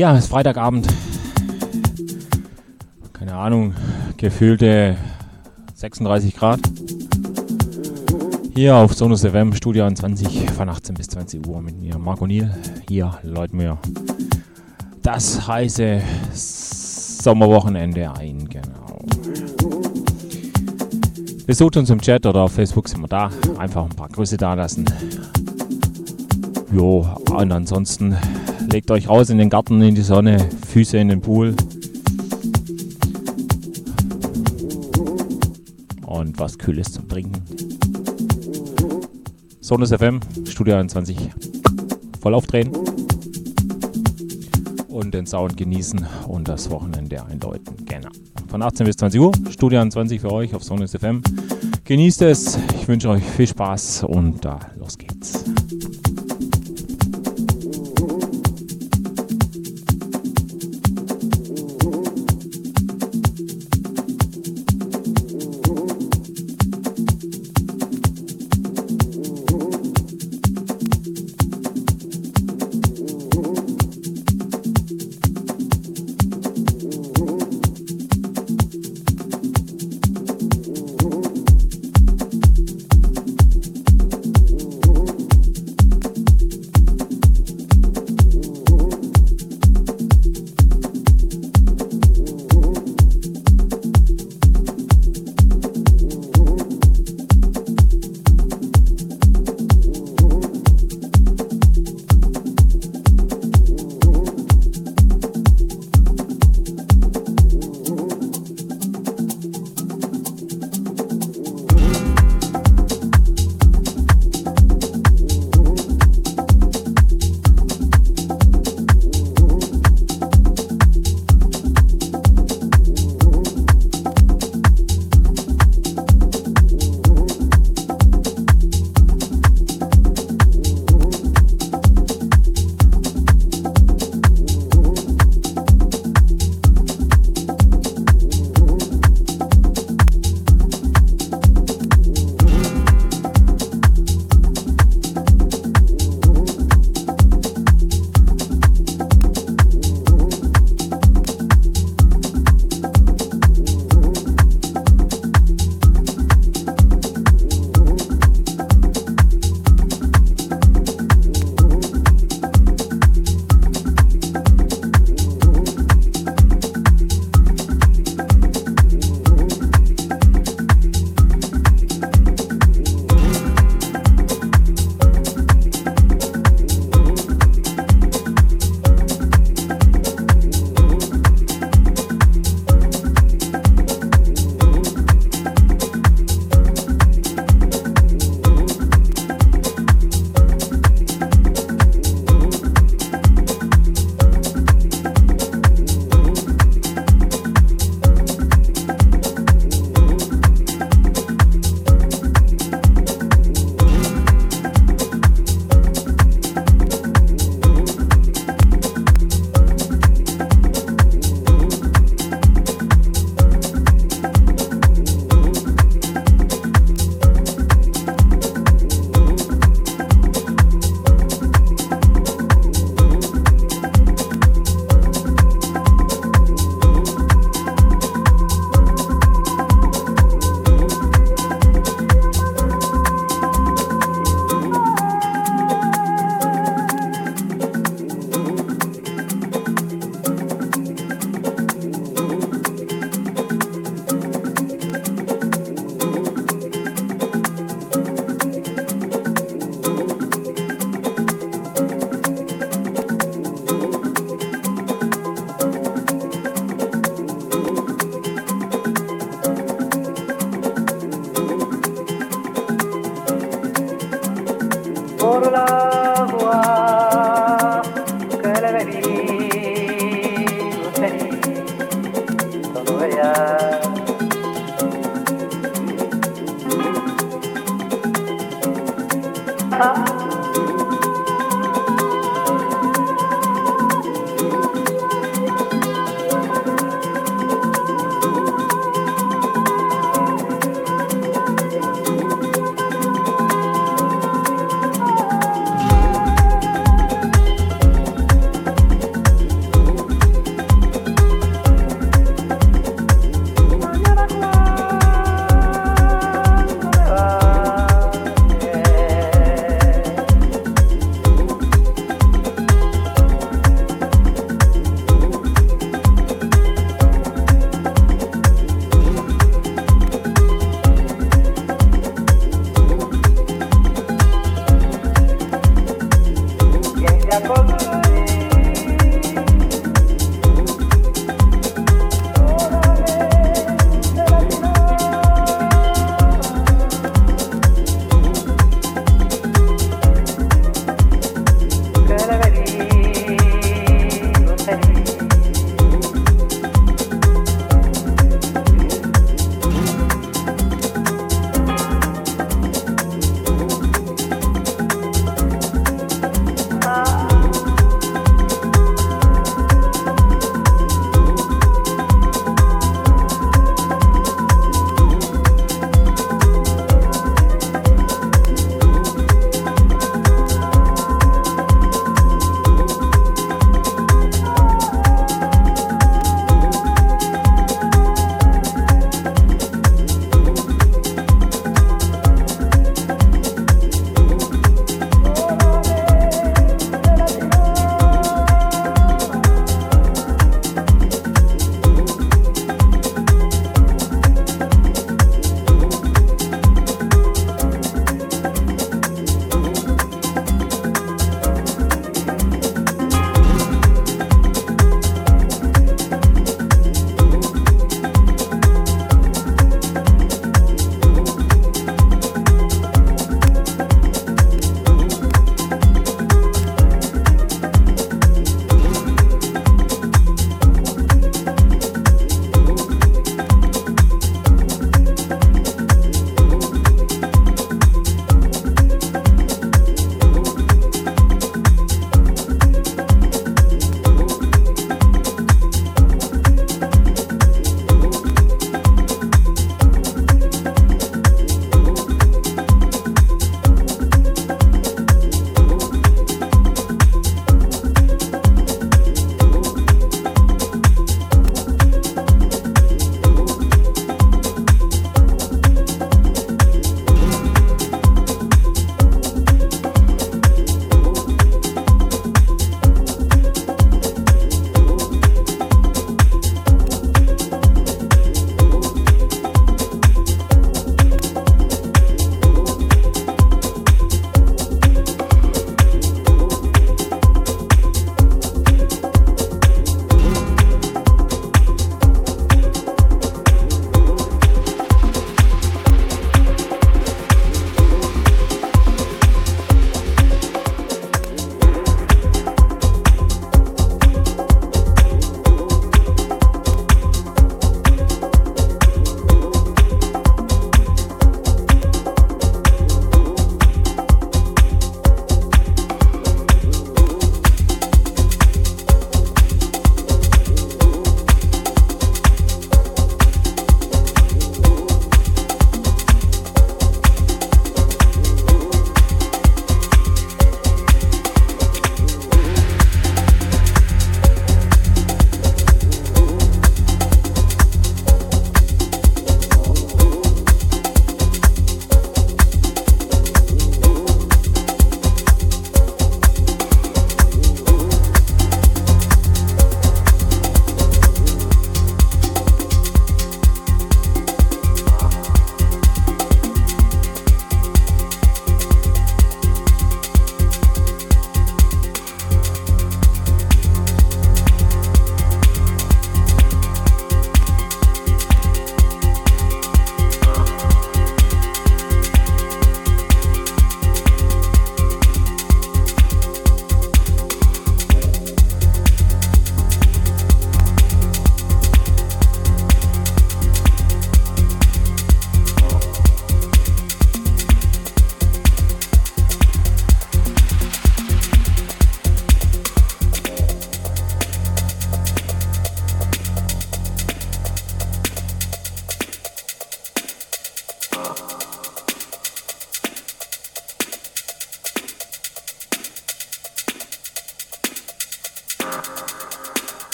Ja, es ist Freitagabend. Keine Ahnung, gefühlte 36 Grad. Hier auf Sonus FM Studio 20 von 18 bis 20 Uhr mit mir, Marco Niel. Hier läuten wir das heiße Sommerwochenende ein, genau. Besucht uns im Chat oder auf Facebook sind wir da. Einfach ein paar Grüße da lassen. Jo, und ansonsten legt euch raus in den Garten, in die Sonne, Füße in den Pool. Und was Kühles zum Trinken. Sonus FM, Studio 21, voll aufdrehen und den Sound genießen und das Wochenende einläuten. Genau. Von 18 bis 20 Uhr, Studio 21 für euch auf Sonus FM. Genießt es, ich wünsche euch viel Spaß und da los geht's.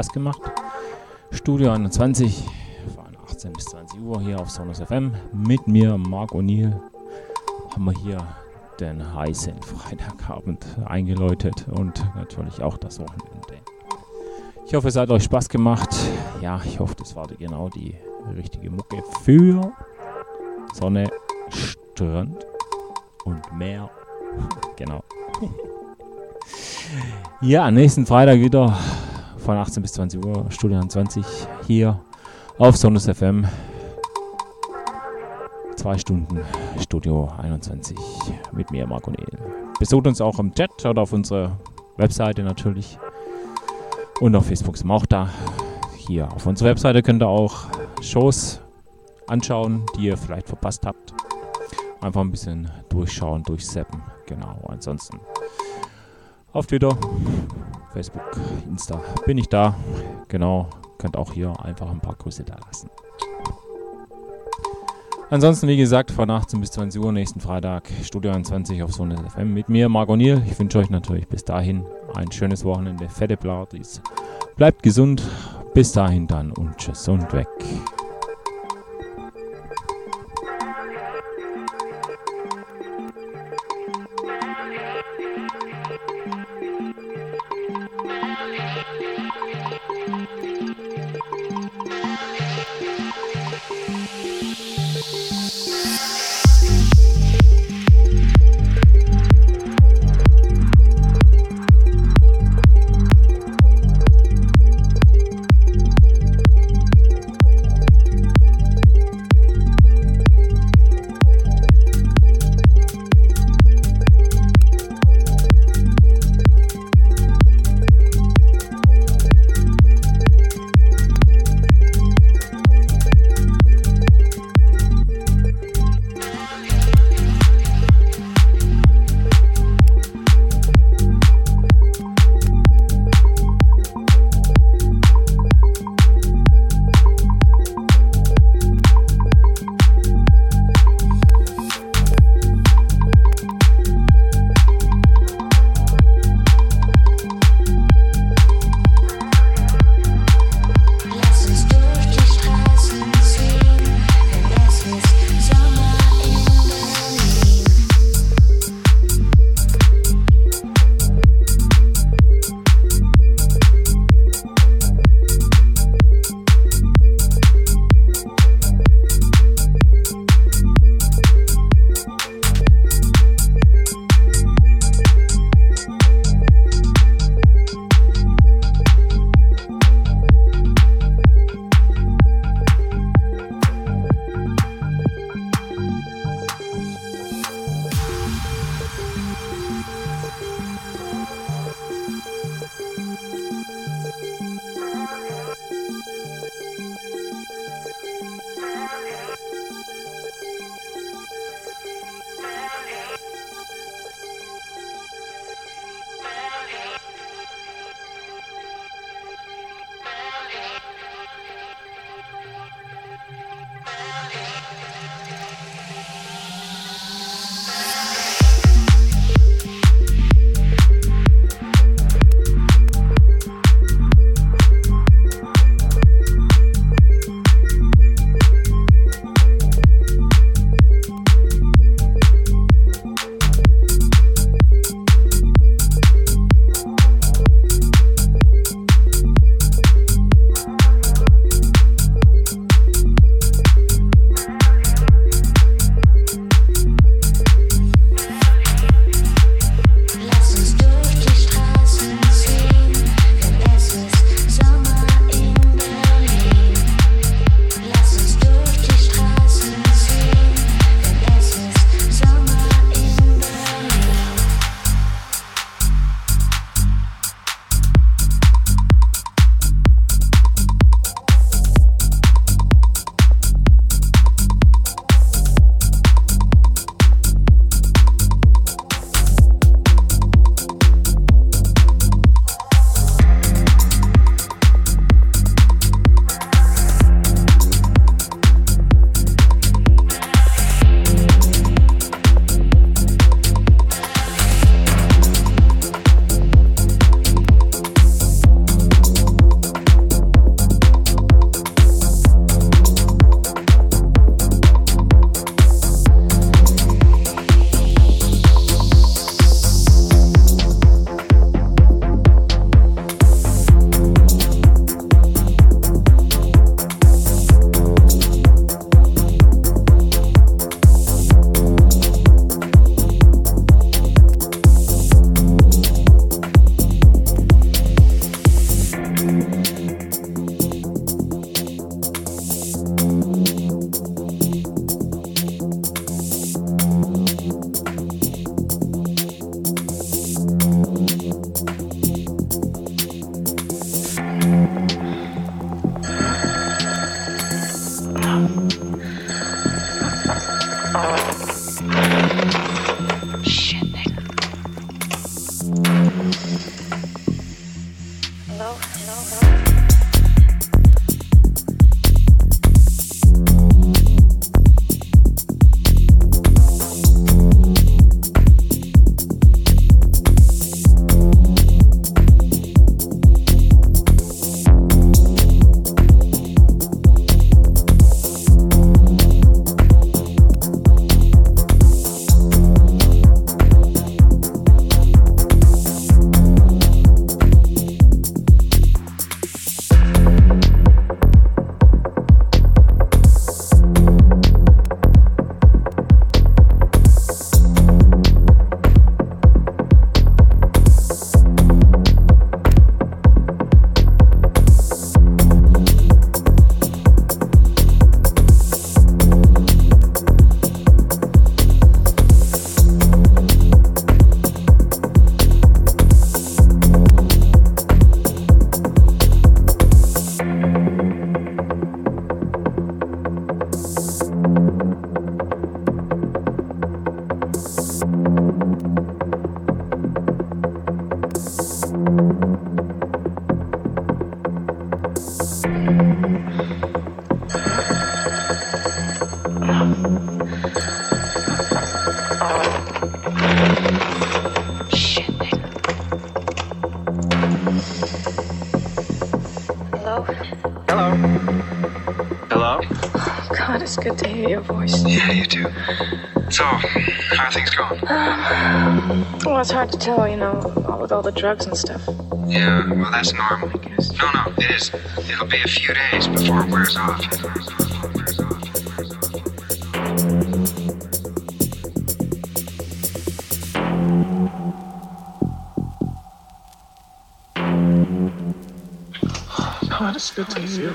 Spaß gemacht. Studio 21 von 18 bis 20 Uhr hier auf Sonus FM. Mit mir, Marc O'Neill, haben wir hier den heißen Freitagabend eingeläutet und natürlich auch das Wochenende. Ich hoffe, es hat euch Spaß gemacht. Ja, ich hoffe, das war genau die richtige Mucke für Sonne, Strand und Meer. Genau. ja, nächsten Freitag wieder von 18 bis 20 Uhr, Studio 20 hier auf Sonus FM. Zwei Stunden Studio 21 mit mir, Marco Nehl. Besucht uns auch im Chat oder auf unserer Webseite natürlich. Und auf Facebook sind wir auch da. Hier auf unserer Webseite könnt ihr auch Shows anschauen, die ihr vielleicht verpasst habt. Einfach ein bisschen durchschauen, durchseppen. Genau, ansonsten auf Twitter, Facebook, Insta bin ich da. Genau, könnt auch hier einfach ein paar Grüße da lassen. Ansonsten, wie gesagt, von 18 bis 20 Uhr nächsten Freitag, Studio 21 auf Sonne FM mit mir, Marc O'Neill. Ich wünsche euch natürlich bis dahin ein schönes Wochenende, fette Blatis. Bleibt gesund, bis dahin dann und tschüss und weg. Well, it's hard to tell, you know, all with all the drugs and stuff. Yeah, well, that's normal. I guess. No, no, it is. It'll be a few days before it wears off. God, it's good to hear.